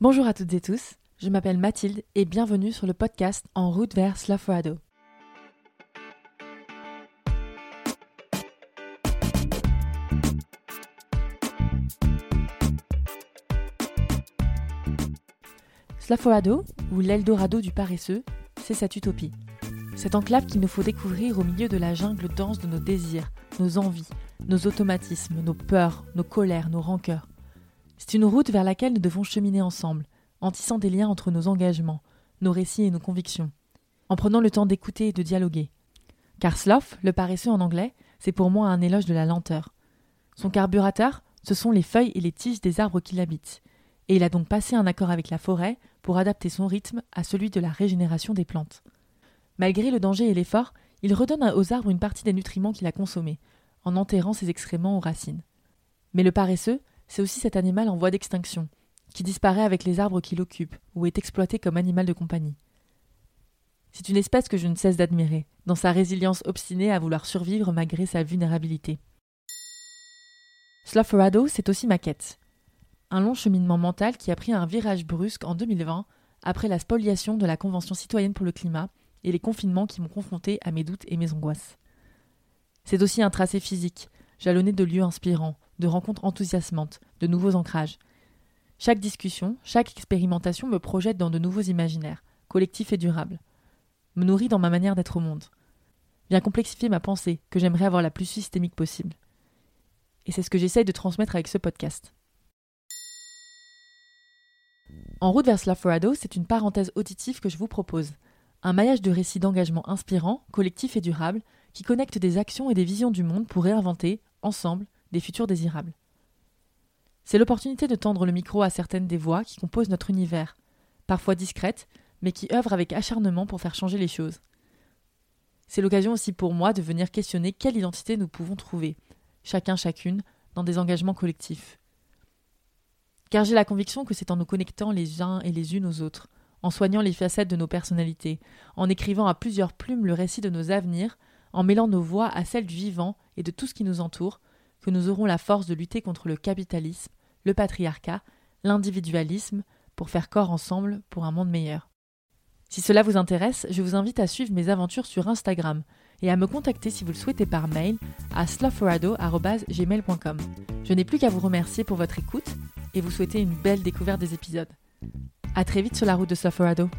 Bonjour à toutes et tous, je m'appelle Mathilde et bienvenue sur le podcast En route vers Slaforado. Slaforado, ou l'Eldorado du paresseux, c'est cette utopie. Cette enclave qu'il nous faut découvrir au milieu de la jungle dense de nos désirs, nos envies, nos automatismes, nos peurs, nos colères, nos rancœurs. C'est une route vers laquelle nous devons cheminer ensemble, en tissant des liens entre nos engagements, nos récits et nos convictions, en prenant le temps d'écouter et de dialoguer. Car sloth, le paresseux en anglais, c'est pour moi un éloge de la lenteur. Son carburateur, ce sont les feuilles et les tiges des arbres qui l'habitent, et il a donc passé un accord avec la forêt pour adapter son rythme à celui de la régénération des plantes. Malgré le danger et l'effort, il redonne aux arbres une partie des nutriments qu'il a consommés, en enterrant ses excréments aux racines. Mais le paresseux, c'est aussi cet animal en voie d'extinction, qui disparaît avec les arbres qui l'occupent ou est exploité comme animal de compagnie. C'est une espèce que je ne cesse d'admirer, dans sa résilience obstinée à vouloir survivre malgré sa vulnérabilité. Slofferado, c'est aussi ma quête. Un long cheminement mental qui a pris un virage brusque en 2020 après la spoliation de la Convention citoyenne pour le climat et les confinements qui m'ont confronté à mes doutes et mes angoisses. C'est aussi un tracé physique, jalonné de lieux inspirants, de rencontres enthousiasmantes, de nouveaux ancrages. Chaque discussion, chaque expérimentation me projette dans de nouveaux imaginaires, collectifs et durables, me nourrit dans ma manière d'être au monde, vient complexifier ma pensée, que j'aimerais avoir la plus systémique possible. Et c'est ce que j'essaye de transmettre avec ce podcast. En route vers Slaforado, c'est une parenthèse auditive que je vous propose. Un maillage de récits d'engagement inspirants, collectifs et durables, qui connectent des actions et des visions du monde pour réinventer, ensemble, des futurs désirables. C'est l'opportunité de tendre le micro à certaines des voix qui composent notre univers, parfois discrètes, mais qui œuvrent avec acharnement pour faire changer les choses. C'est l'occasion aussi pour moi de venir questionner quelle identité nous pouvons trouver, chacun chacune, dans des engagements collectifs. Car j'ai la conviction que c'est en nous connectant les uns et les unes aux autres, en soignant les facettes de nos personnalités, en écrivant à plusieurs plumes le récit de nos avenirs, en mêlant nos voix à celles du vivant et de tout ce qui nous entoure, que nous aurons la force de lutter contre le capitalisme, le patriarcat, l'individualisme, pour faire corps ensemble pour un monde meilleur. Si cela vous intéresse, je vous invite à suivre mes aventures sur Instagram et à me contacter si vous le souhaitez par mail à slufferado.gmail.com. Je n'ai plus qu'à vous remercier pour votre écoute et vous souhaiter une belle découverte des épisodes. A très vite sur la route de Slufferado.